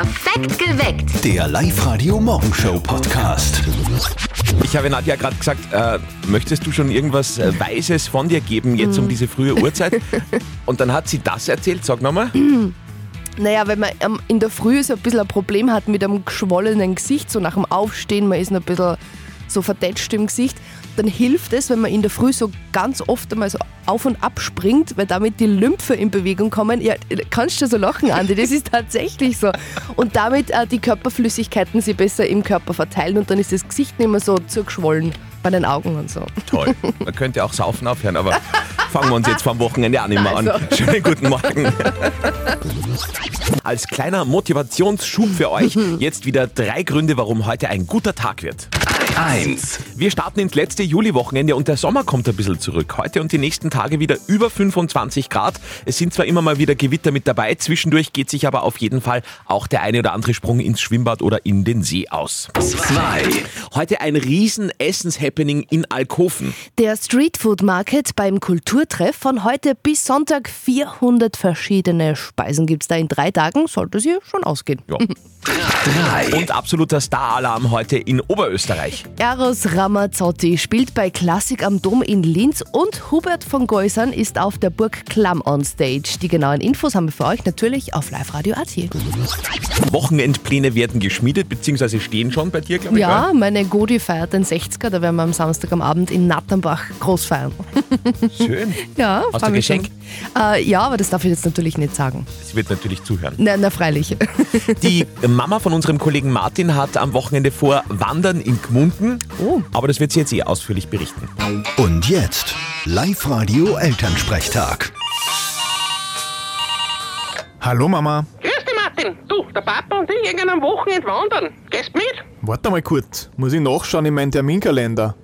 Perfekt geweckt. Der Live-Radio-Morgenshow-Podcast. Ich habe Nadja gerade gesagt, äh, möchtest du schon irgendwas äh, Weises von dir geben jetzt um diese frühe Uhrzeit? Und dann hat sie das erzählt, sag nochmal. Naja, wenn man ähm, in der Früh so ein bisschen ein Problem hat mit einem geschwollenen Gesicht, so nach dem Aufstehen, man ist noch ein bisschen so verdetscht im Gesicht, dann hilft es, wenn man in der Früh so ganz oft einmal so auf und ab springt, weil damit die Lymphe in Bewegung kommen. Ja, kannst du so lachen, Andi, das ist tatsächlich so. Und damit äh, die Körperflüssigkeiten sich besser im Körper verteilen und dann ist das Gesicht nicht mehr so zugeschwollen bei den Augen und so. Toll. Man könnte auch saufen aufhören, aber fangen wir uns jetzt vom Wochenende auch nicht mehr an. Also. Schönen guten Morgen. Als kleiner Motivationsschub für euch jetzt wieder drei Gründe, warum heute ein guter Tag wird. 1. Wir starten ins letzte Juliwochenende und der Sommer kommt ein bisschen zurück. Heute und die nächsten Tage wieder über 25 Grad. Es sind zwar immer mal wieder Gewitter mit dabei, zwischendurch geht sich aber auf jeden Fall auch der eine oder andere Sprung ins Schwimmbad oder in den See aus. 2. Heute ein riesen Essens-Happening in Alkofen. Der Streetfood Market beim Kulturtreff von heute bis Sonntag 400 verschiedene Speisen gibt es da in drei Tagen, sollte sie schon ausgehen. Ja. 3. Und absoluter Star-Alarm heute in Oberösterreich. Eros Ramazzotti spielt bei Klassik am Dom in Linz und Hubert von Geusern ist auf der Burg Klamm on Stage. Die genauen Infos haben wir für euch natürlich auf Live Radio AT. Wochenendpläne werden geschmiedet, beziehungsweise stehen schon bei dir, glaube ich. Ja, meine Godi feiert den 60er, da werden wir am Samstag am Abend in Natternbach groß feiern. Schön. Ja, Hast du Geschenk? Äh, ja, aber das darf ich jetzt natürlich nicht sagen. Sie wird natürlich zuhören. Na, na freilich. Die Mama von unserem Kollegen Martin hat am Wochenende vor Wandern in Gmunden. Oh. Aber das wird sie jetzt eh ausführlich berichten. Und jetzt Live-Radio Elternsprechtag. Hallo Mama. Grüß dich, Martin. Du, der Papa und ich gehen am Wochenende wandern. Gehst mit? Warte mal kurz. Muss ich nachschauen in meinen Terminkalender?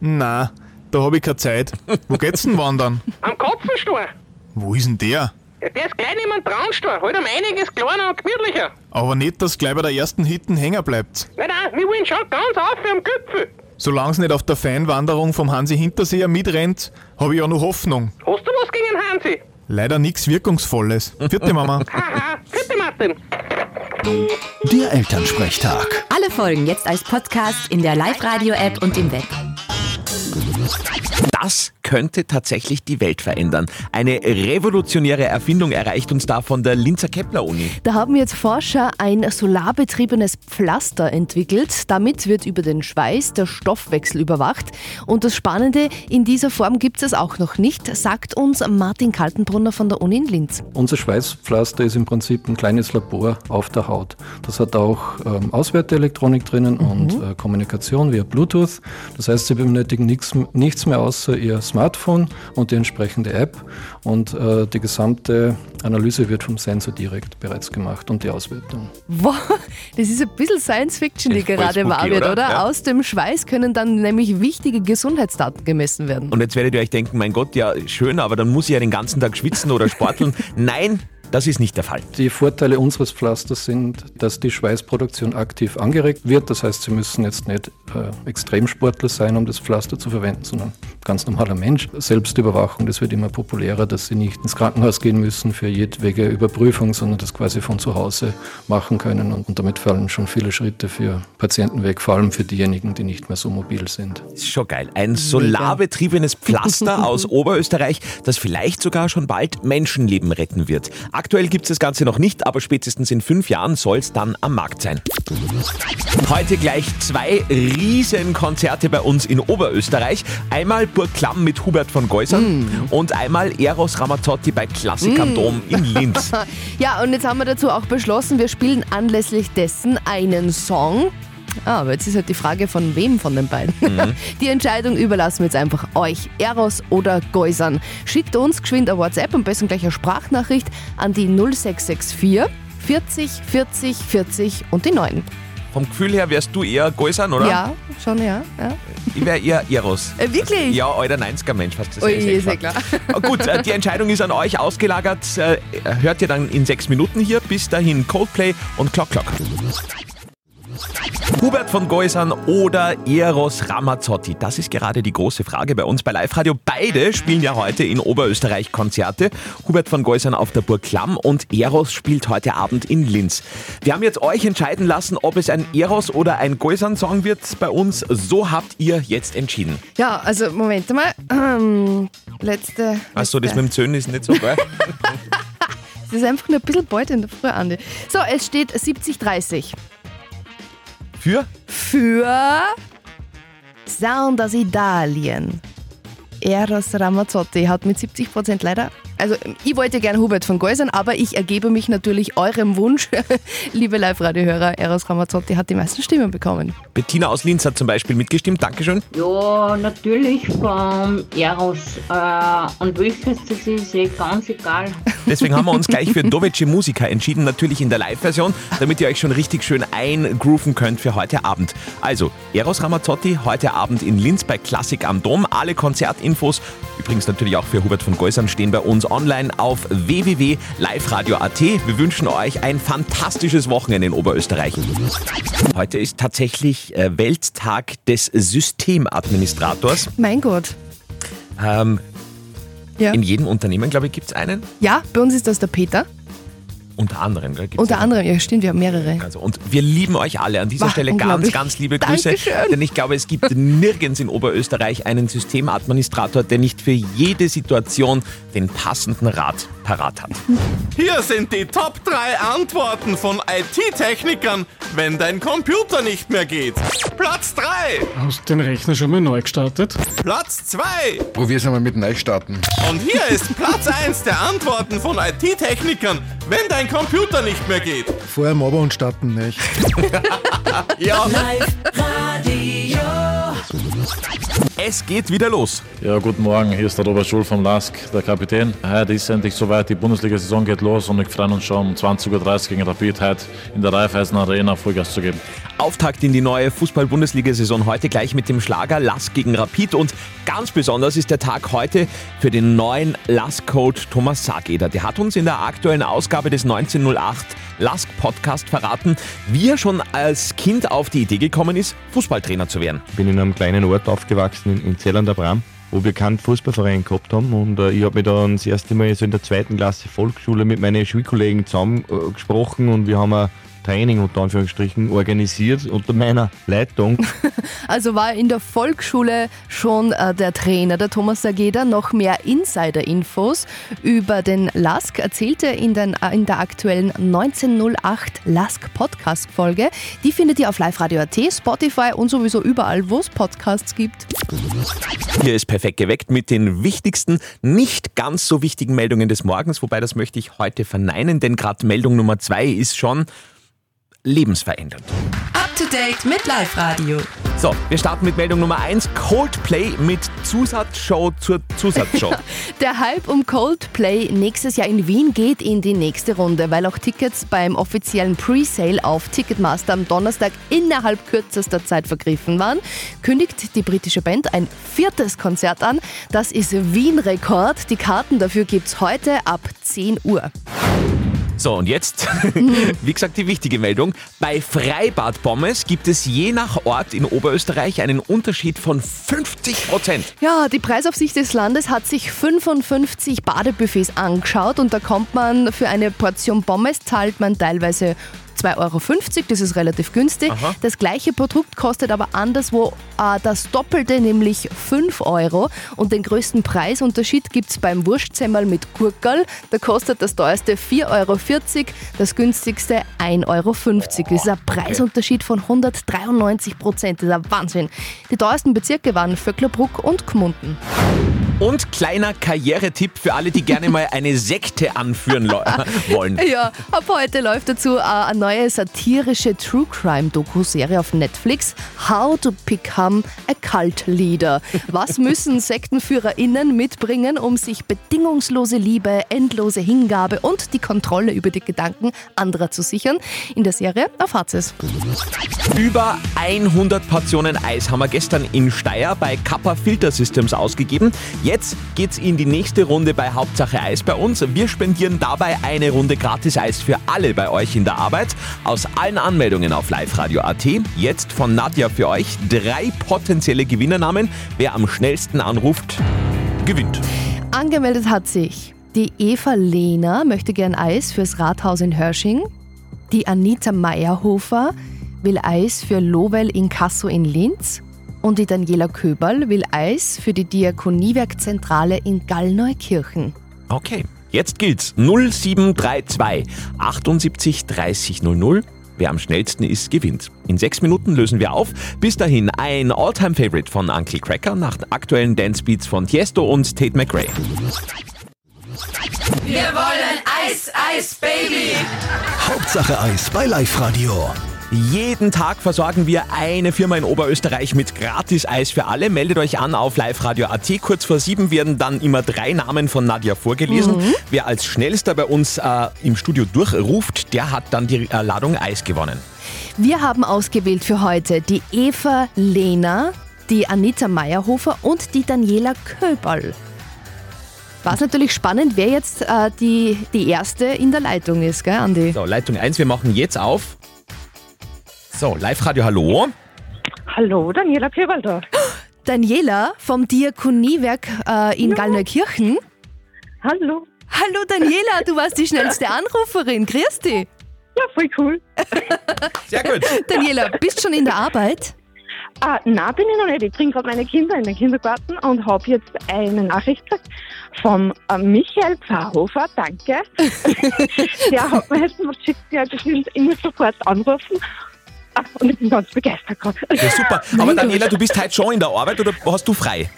Na, da habe ich keine Zeit. Wo geht's denn wandern? Am Kopfenstor. Wo ist denn der? Ja, der ist gleich neben dem Traunstor. Halt um einiges kleiner und gemütlicher. Aber nicht, dass gleich bei der ersten Hitten hängen bleibt. Nein, nein, wir wollen schon ganz auf am Gipfel. Solange nicht auf der Feinwanderung vom Hansi Hinterseher mitrennt, habe ich ja noch Hoffnung. Hast du was gegen den Hansi? Leider nichts Wirkungsvolles. Vierte Mama. Haha, bitte, Martin. Der Elternsprechtag. Alle Folgen jetzt als Podcast in der Live-Radio-App und im Web. Das könnte tatsächlich die Welt verändern. Eine revolutionäre Erfindung erreicht uns da von der Linzer Kepler-Uni. Da haben jetzt Forscher ein solarbetriebenes Pflaster entwickelt. Damit wird über den Schweiß der Stoffwechsel überwacht. Und das Spannende, in dieser Form gibt es auch noch nicht, sagt uns Martin Kaltenbrunner von der Uni in Linz. Unser Schweißpflaster ist im Prinzip ein kleines Labor auf der Haut. Das hat auch ähm, Auswerteelektronik drinnen und äh, Kommunikation via Bluetooth. Das heißt, Sie benötigen nichts, nichts mehr außer Ihr Smartphone und die entsprechende App. Und äh, die gesamte Analyse wird vom Sensor direkt bereits gemacht und die Auswertung. Wow, das ist ein bisschen Science Fiction, die gerade spooky, wahr wird, oder? oder? Ja. Aus dem Schweiß können dann nämlich wichtige Gesundheitsdaten gemessen werden. Und jetzt werdet ihr euch denken, mein Gott, ja schön, aber dann muss ich ja den ganzen Tag schwitzen oder sporteln. Nein, das ist nicht der Fall. Die Vorteile unseres Pflasters sind, dass die Schweißproduktion aktiv angeregt wird. Das heißt, Sie müssen jetzt nicht äh, Extremsportler sein, um das Pflaster zu verwenden, sondern ganz normaler Mensch. Selbstüberwachung, das wird immer populärer, dass Sie nicht ins Krankenhaus gehen müssen für jedwege Überprüfung, sondern das quasi von zu Hause machen können. Und, und damit fallen schon viele Schritte für Patienten weg, vor allem für diejenigen, die nicht mehr so mobil sind. Ist schon geil. Ein solarbetriebenes Pflaster aus Oberösterreich, das vielleicht sogar schon bald Menschenleben retten wird. Aktuell gibt es das Ganze noch nicht, aber spätestens in fünf Jahren soll es dann am Markt sein. Heute gleich zwei Riesenkonzerte bei uns in Oberösterreich. Einmal Burg Klamm mit Hubert von Geusern und einmal Eros Ramazzotti bei Klassik am Dom in Linz. Ja, und jetzt haben wir dazu auch beschlossen, wir spielen anlässlich dessen einen Song. Ah, aber jetzt ist halt die Frage, von wem von den beiden. Die Entscheidung überlassen wir jetzt einfach euch, Eros oder Geusern. Schickt uns geschwind eine WhatsApp, am besten gleich eine Sprachnachricht an die 0664 40 40 40 und die 9. Vom Gefühl her wärst du eher Geusern, oder? Ja, schon, ja. ja. Ich wäre eher Eros. Äh, wirklich? Ja, alter 90er Mensch, hast du das Ui, eh ist ja klar. klar. Gut, äh, die Entscheidung ist an euch ausgelagert. Äh, Hört ihr dann in sechs Minuten hier. Bis dahin Coldplay und Clock Clock. Hubert von Geusern oder Eros Ramazzotti? Das ist gerade die große Frage bei uns bei Live Radio. Beide spielen ja heute in Oberösterreich Konzerte. Hubert von Geusern auf der Burg Klamm und Eros spielt heute Abend in Linz. Wir haben jetzt euch entscheiden lassen, ob es ein Eros oder ein Geusern-Song wird bei uns. So habt ihr jetzt entschieden. Ja, also Moment mal. Ähm, letzte. Achso, das mit dem Zöhnen ist nicht so geil. Es ist einfach nur ein bisschen bald in der Früh, Andi. So, es steht 70-30. Für? Für Sound aus Italien. Eros Ramazzotti hat mit 70% leider. Also, ich wollte gerne Hubert von Geusern, aber ich ergebe mich natürlich eurem Wunsch. Liebe Live-Radio-Hörer, Eros Ramazzotti hat die meisten Stimmen bekommen. Bettina aus Linz hat zum Beispiel mitgestimmt. Dankeschön. Ja, natürlich vom Eros. Äh, und welches das ist, eh ganz egal. Deswegen haben wir uns gleich für Dovece Musica entschieden, natürlich in der Live-Version, damit ihr euch schon richtig schön eingrooven könnt für heute Abend. Also, Eros Ramazzotti heute Abend in Linz bei Klassik am Dom. Alle Konzertinfos, übrigens natürlich auch für Hubert von Geusern, stehen bei uns online auf www.liveradio.at. Wir wünschen euch ein fantastisches Wochenende in Oberösterreich. Heute ist tatsächlich äh, Welttag des Systemadministrators. Mein Gott. Ähm, Ja. In jedem Unternehmen, glaube ich, gibt es einen. Ja, bei uns ist das der Peter. Unter anderem. Gell, gibt's Unter anderem, ja stimmt, wir haben mehrere. Also, und wir lieben euch alle an dieser Wah, Stelle ganz, ganz liebe Grüße. Dankeschön. Denn ich glaube, es gibt nirgends in Oberösterreich einen Systemadministrator, der nicht für jede Situation den passenden Rat parat hat. Hier sind die Top 3 Antworten von IT-Technikern, wenn dein Computer nicht mehr geht. Platz 3, Hast den Rechner schon mal neu gestartet? Platz 2 Probier's einmal mit Neustarten. und hier ist Platz 1 der Antworten von IT-Technikern, wenn dein Computer nicht mehr geht. Vorher am Abend starten, nicht? Ja, Es geht wieder los. Ja, guten Morgen, hier ist der Robert Schul vom LASK, der Kapitän. Heute ist endlich soweit, die Bundesliga-Saison geht los und wir freuen uns schon um 20.30 Uhr gegen Rapid heute in der Raiffeisen Arena Vollgas zu geben. Auftakt in die neue Fußball-Bundesliga-Saison heute gleich mit dem Schlager Lask gegen Rapid und ganz besonders ist der Tag heute für den neuen Lask-Coach Thomas Sageder. Der hat uns in der aktuellen Ausgabe des 1908 Lask Podcast verraten, wie er schon als Kind auf die Idee gekommen ist, Fußballtrainer zu werden. Ich bin in einem kleinen Ort aufgewachsen, in, in Zell wo wir keinen Fußballverein gehabt haben. Und äh, ich habe mich dann das erste Mal so in der zweiten Klasse Volksschule mit meinen Schulkollegen zusammen äh, und wir haben ein Training unter Anführungsstrichen organisiert unter meiner Leitung. Also war in der Volksschule schon äh, der Trainer, der Thomas Sageda. Noch mehr Insider-Infos über den LASK erzählte er in, den, äh, in der aktuellen 1908 LASK Podcast-Folge. Die findet ihr auf liveradio.at, Spotify und sowieso überall, wo es Podcasts gibt. Hier ist perfekt geweckt mit den wichtigsten, nicht ganz so wichtigen Meldungen des Morgens, wobei das möchte ich heute verneinen, denn gerade Meldung Nummer zwei ist schon lebensverändernd. Up to date mit Live Radio. So, wir starten mit Meldung Nummer 1. Coldplay mit Zusatzshow zur Zusatzshow. Der Hype um Coldplay nächstes Jahr in Wien geht in die nächste Runde, weil auch Tickets beim offiziellen Pre-Sale auf Ticketmaster am Donnerstag innerhalb kürzester Zeit vergriffen waren, kündigt die britische Band ein viertes Konzert an. Das ist Wien-Rekord. Die Karten dafür gibt's heute ab 10 Uhr. So, und jetzt, wie gesagt, die wichtige Meldung. Bei Freibad Pommes gibt es je nach Ort in Oberösterreich einen Unterschied von 50 Prozent. Ja, die Preisaufsicht des Landes hat sich 55 Badebuffets angeschaut und da kommt man für eine Portion Pommes zahlt man teilweise 2,50 Euro, das ist relativ günstig. Aha. Das gleiche Produkt kostet aber anderswo äh, das Doppelte, nämlich 5 Euro. Und den größten Preisunterschied gibt es beim Wurstsemmel mit Gurkel. Da kostet das teuerste 4,40 Euro, das günstigste 1,50 Euro. Das ist ein Preisunterschied von 193 Prozent. Das ist ein Wahnsinn. Die teuersten Bezirke waren Vöcklerbruck und Gmunden. Und kleiner Karrieretipp für alle, die gerne mal eine Sekte anführen wollen. Ja, ab heute läuft dazu äh, eine neue satirische True Crime Doku-Serie auf Netflix. How to Become a Cult Leader. Was müssen SektenführerInnen mitbringen, um sich bedingungslose Liebe, endlose Hingabe und die Kontrolle über die Gedanken anderer zu sichern? In der Serie erfahrt es. Über 100 Portionen Eis haben wir gestern in Steyr bei Kappa Filter Systems ausgegeben. Jetzt geht's in die nächste Runde bei Hauptsache Eis bei uns. Wir spendieren dabei eine Runde gratis Eis für alle bei euch in der Arbeit. Aus allen Anmeldungen auf liveradio.at. Jetzt von Nadja für euch drei potenzielle Gewinnernamen. Wer am schnellsten anruft, gewinnt. Angemeldet hat sich die Eva Lehner, möchte gern Eis fürs Rathaus in Hörsching. Die Anita Meyerhofer will Eis für Lowell Inkasso in Linz. Und die Daniela Köberl will Eis für die Diakoniewerkzentrale in Gallneukirchen. Okay, jetzt gilt's. 0732 78 30 00. Wer am schnellsten ist, gewinnt. In sechs Minuten lösen wir auf. Bis dahin ein All-Time-Favorite von Uncle Cracker nach aktuellen Dance-Beats von Tiesto und Tate McRae. Wir wollen Eis, Eis, Baby. Hauptsache Eis bei Live Radio. Jeden Tag versorgen wir eine Firma in Oberösterreich mit gratis Eis für alle. Meldet euch an auf liveradio.at. Kurz vor sieben werden dann immer drei Namen von Nadja vorgelesen. Mhm. Wer als schnellster bei uns äh, im Studio durchruft, der hat dann die äh, Ladung Eis gewonnen. Wir haben ausgewählt für heute die Eva Lehner, die Anita Meyerhofer und die Daniela Köberl. War es natürlich spannend, wer jetzt äh, die, die erste in der Leitung ist, gell, Andi? So, Leitung 1, wir machen jetzt auf. So, Live-Radio, hallo. Hallo, Daniela da. Daniela vom Diakoniewerk äh, in Gallneukirchen. Hallo. Hallo Daniela, du warst die schnellste Anruferin. Grüß dich. Ja, voll cool. Sehr gut. Daniela, bist schon in der Arbeit? Ah, na, bin ich noch nicht. Ich bringe gerade meine Kinder in den Kindergarten und habe jetzt eine Nachricht gekriegt vom äh, Michael Pfarrhofer. Danke. Der hat mir jetzt noch geschickt, der hat geschrieben, ich muss sofort anrufen. Und ich bin ganz begeistert gerade. Ja, super. Aber Daniela, du bist heute schon in der Arbeit oder hast du frei?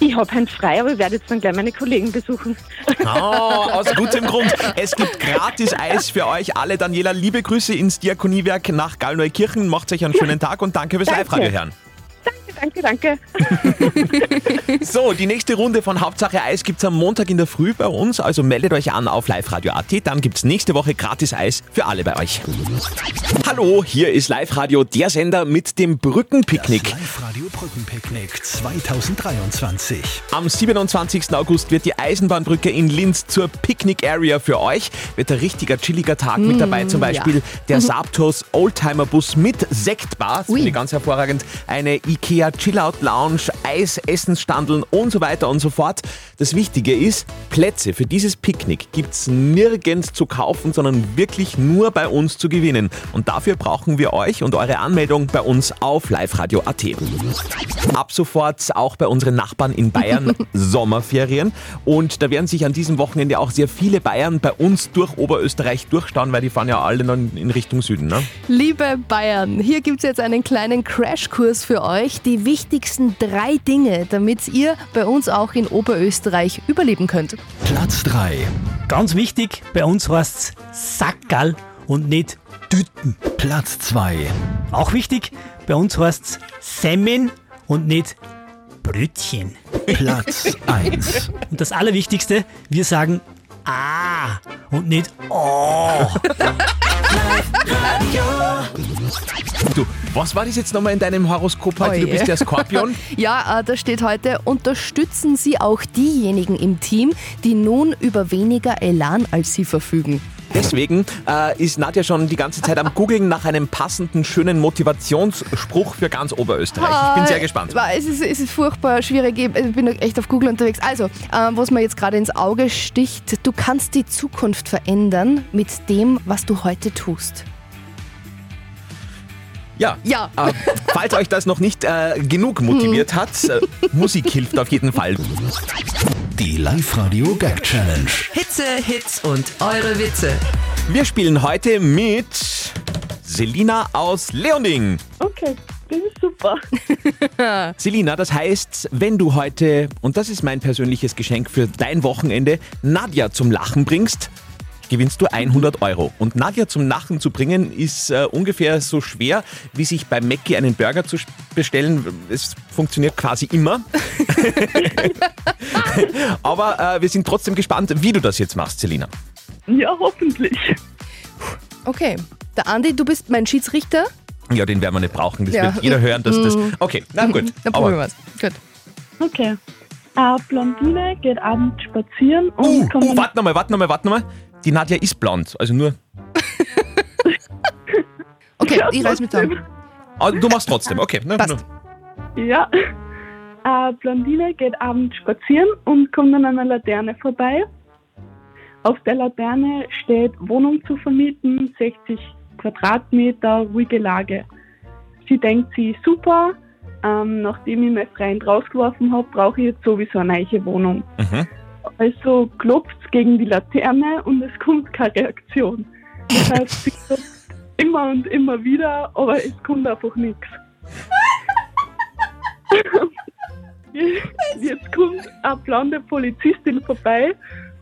Ich habe heute frei, aber ich werde jetzt dann gleich meine Kollegen besuchen. Ah, aus gutem Grund. Es gibt gratis Eis für euch alle. Daniela, liebe Grüße ins Diakoniewerk nach Gallneukirchen. Macht euch einen schönen Tag und danke fürs. Live-Radio hören. Danke, danke. So, die nächste Runde von Hauptsache Eis gibt es am Montag in der Früh bei uns. Also meldet euch an auf liveradio.at. Dann gibt es nächste Woche gratis Eis für alle bei euch. Hallo, hier ist Live-Radio, der Sender mit dem Brückenpicknick. Live-Radio Brückenpicknick 2023. Am 27. August wird die Eisenbahnbrücke in Linz zur Picnic Area für euch. Wird ein richtiger chilliger Tag mit Mm, dabei. Zum Beispiel ja. der Mhm. Saptos Oldtimer Bus mit Sektbar. Das finde ich ganz hervorragend. Eine IKEA Chillout Lounge, Eis, Essensstandeln und so weiter und so fort. Das Wichtige ist, Plätze für dieses Picknick gibt es nirgends zu kaufen, sondern wirklich nur bei uns zu gewinnen. Und dafür brauchen wir euch und eure Anmeldung bei uns auf liveradio.at. Ab sofort auch bei unseren Nachbarn in Bayern Sommerferien. Und da werden sich an diesem Wochenende auch sehr viele Bayern bei uns durch Oberösterreich durchstauen, weil die fahren ja alle dann in Richtung Süden. Ne? Liebe Bayern, hier gibt es jetzt einen kleinen Crashkurs für euch. Die wichtigsten drei Dinge, damit ihr bei uns auch in Oberösterreich überleben könnt. Platz 3. Ganz wichtig, bei uns heißt es Sackerl und nicht Tüten. Platz 2. Auch wichtig, bei uns heißt es Semmen und nicht Brötchen. Platz 1. Und das Allerwichtigste, wir sagen Ah und nicht Oh. Du, was war das jetzt nochmal in deinem Horoskop heute? Du Oje. bist der Skorpion. Ja, äh, da steht heute, unterstützen Sie auch diejenigen im Team, die nun über weniger Elan als Sie verfügen. Deswegen äh, ist Nadja schon die ganze Zeit am Googeln nach einem passenden, schönen Motivationsspruch für ganz Oberösterreich. Ich bin sehr gespannt. Es ist, es ist furchtbar schwierig. Ich bin echt auf Google unterwegs. Also, ähm, was mir jetzt gerade ins Auge sticht, du kannst die Zukunft verändern mit dem, was du heute tust. Ja. Ja. Äh, falls euch das noch nicht äh, genug motiviert hat, äh, Musik hilft auf jeden Fall. Die Live-Radio Gag Challenge. Hitze, Hits und eure Witze. Wir spielen heute mit Selina aus Leonding. Okay, das ist super. Selina, das heißt, wenn du heute, und das ist mein persönliches Geschenk für dein Wochenende, Nadja zum Lachen bringst, gewinnst du 100 Euro. Und Nadja zum Lachen zu bringen, ist äh, ungefähr so schwer, wie sich bei Mackie einen Burger zu bestellen. Es funktioniert quasi immer. Aber äh, wir sind trotzdem gespannt, wie du das jetzt machst, Selina. Ja, hoffentlich. Okay, der Andi, du bist mein Schiedsrichter. Ja, den werden wir nicht brauchen. Das Ja. wird jeder hören, dass das. Mm. Okay, na gut. Dann probieren wir es. Gut. Okay. Eine Blondine geht abends spazieren und Uh, kommt uh, warte nochmal, warte nochmal, warte nochmal. Die Nadja ist blond, also nur. Okay, ich reiß mich zusammen. Ah, du machst trotzdem, okay. Ne, Passt. Ja. Eine Blondine geht abends spazieren und kommt an einer Laterne vorbei. Auf der Laterne steht Wohnung zu vermieten, 60 Quadratmeter, ruhige Lage. Sie denkt, sie ist super. Ähm, nachdem ich meinen Freund rausgeworfen habe, brauche ich jetzt sowieso eine neue Wohnung. Mhm. Also klopft es gegen die Laterne und es kommt keine Reaktion. Das heißt, sie klopft immer und immer wieder, aber es kommt einfach nichts. Jetzt kommt eine blonde Polizistin vorbei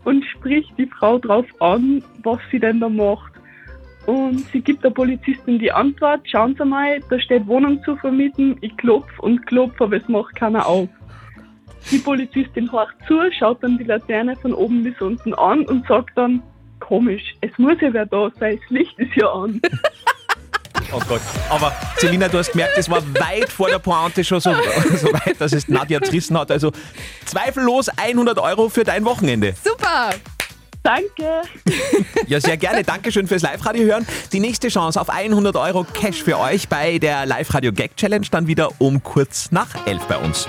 und spricht die Frau drauf an, was sie denn da macht. Und sie gibt der Polizistin die Antwort, schauen Sie mal, da steht Wohnung zu vermieten, ich klopfe und klopfe, aber es macht keiner auf. Die Polizistin horcht zu, schaut dann die Laterne von oben bis unten an und sagt dann, komisch, es muss ja wer da sein, das Licht ist ja an. Oh Gott. Aber Selina, du hast gemerkt, es war weit vor der Pointe schon so, so weit, dass es Nadja zerrissen hat. Also zweifellos 100 Euro für dein Wochenende. Super! Danke. Ja, sehr gerne. Dankeschön fürs Live-Radio hören. Die nächste Chance auf 100 Euro Cash für euch bei der Live-Radio Gag Challenge dann wieder um kurz nach 11 bei uns.